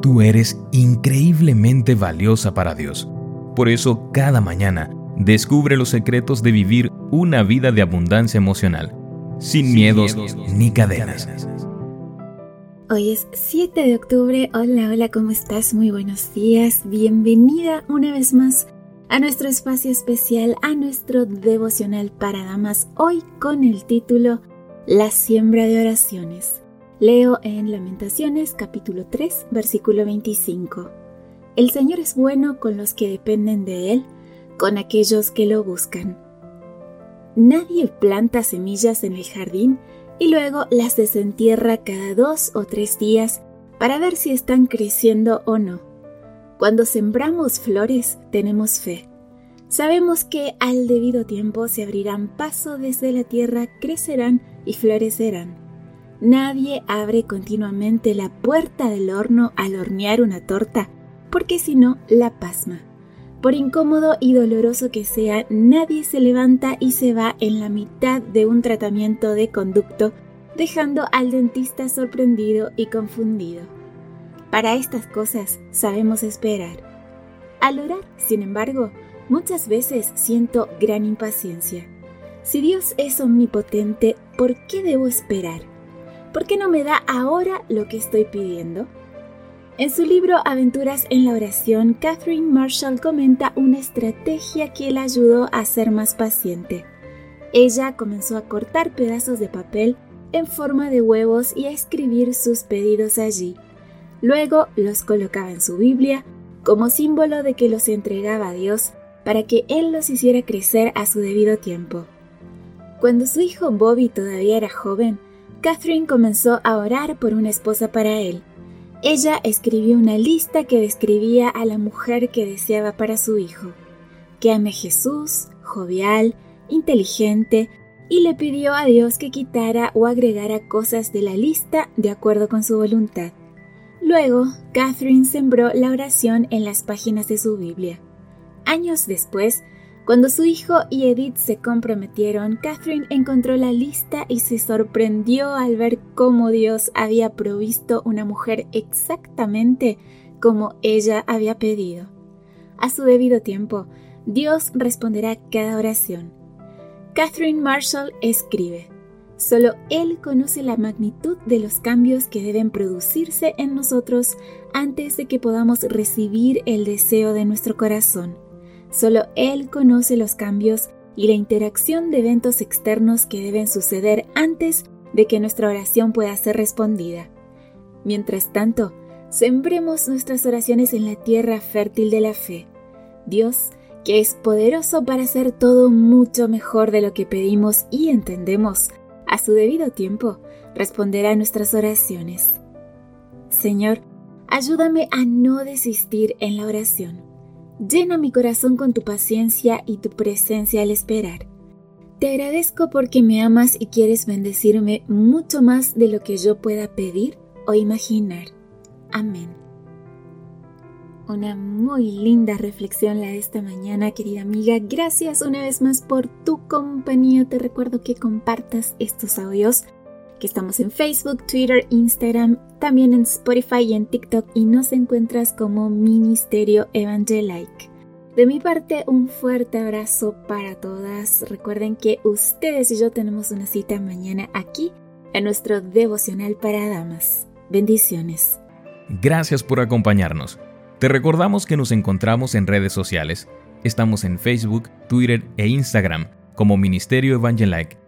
Tú eres increíblemente valiosa para Dios. Por eso, cada mañana, descubre los secretos de vivir una vida de abundancia emocional, sin, miedos, ni cadenas. Hoy es 7 de octubre. Hola, hola, ¿cómo estás? Muy buenos días. Bienvenida una vez más a nuestro espacio especial, a nuestro devocional para damas, hoy con el título La siembra de oraciones. Leo en Lamentaciones capítulo 3, versículo 25. El Señor es bueno con los que dependen de Él, con aquellos que lo buscan. Nadie planta semillas en el jardín y luego las desentierra cada dos o tres días para ver si están creciendo o no. Cuando sembramos flores tenemos fe. Sabemos que al debido tiempo se abrirán paso desde la tierra, crecerán y florecerán. Nadie abre continuamente la puerta del horno al hornear una torta, porque si no, la pasma. Por incómodo y doloroso que sea, nadie se levanta y se va en la mitad de un tratamiento de conducto, dejando al dentista sorprendido y confundido. Para estas cosas sabemos esperar. Al orar, sin embargo, muchas veces siento gran impaciencia. Si Dios es omnipotente, ¿por qué debo esperar? ¿Por qué no me da ahora lo que estoy pidiendo? En su libro Aventuras en la oración, Catherine Marshall comenta una estrategia que la ayudó a ser más paciente. Ella comenzó a cortar pedazos de papel en forma de huevos y a escribir sus pedidos allí. Luego los colocaba en su Biblia como símbolo de que los entregaba a Dios para que Él los hiciera crecer a su debido tiempo. Cuando su hijo Bobby todavía era joven, Catherine comenzó a orar por una esposa para él. Ella escribió una lista que describía a la mujer que deseaba para su hijo, que ame Jesús, jovial, inteligente, y le pidió a Dios que quitara o agregara cosas de la lista de acuerdo con su voluntad. Luego, Catherine sembró la oración en las páginas de su Biblia. Años después, cuando su hijo y Edith se comprometieron, Catherine encontró la lista y se sorprendió al ver cómo Dios había provisto una mujer exactamente como ella había pedido. A su debido tiempo, Dios responderá cada oración. Catherine Marshall escribe, Solo Él conoce la magnitud de los cambios que deben producirse en nosotros antes de que podamos recibir el deseo de nuestro corazón. Solo Él conoce los cambios y la interacción de eventos externos que deben suceder antes de que nuestra oración pueda ser respondida. Mientras tanto, sembremos nuestras oraciones en la tierra fértil de la fe. Dios, que es poderoso para hacer todo mucho mejor de lo que pedimos y entendemos, a su debido tiempo, responderá a nuestras oraciones. Señor, ayúdame a no desistir en la oración. Llena mi corazón con tu paciencia y tu presencia al esperar. Te agradezco porque me amas y quieres bendecirme mucho más de lo que yo pueda pedir o imaginar. Amén. Una muy linda reflexión la de esta mañana, querida amiga. Gracias una vez más por tu compañía. Te recuerdo que compartas estos audios, que estamos en Facebook, Twitter, Instagram, también en Spotify y en TikTok y nos encuentras como Ministerio Evangelike. De mi parte, un fuerte abrazo para todas. Recuerden que ustedes y yo tenemos una cita mañana aquí en nuestro devocional para damas. Bendiciones. Gracias por acompañarnos. Te recordamos que nos encontramos en redes sociales. Estamos en Facebook, Twitter e Instagram como Ministerio Evangelike.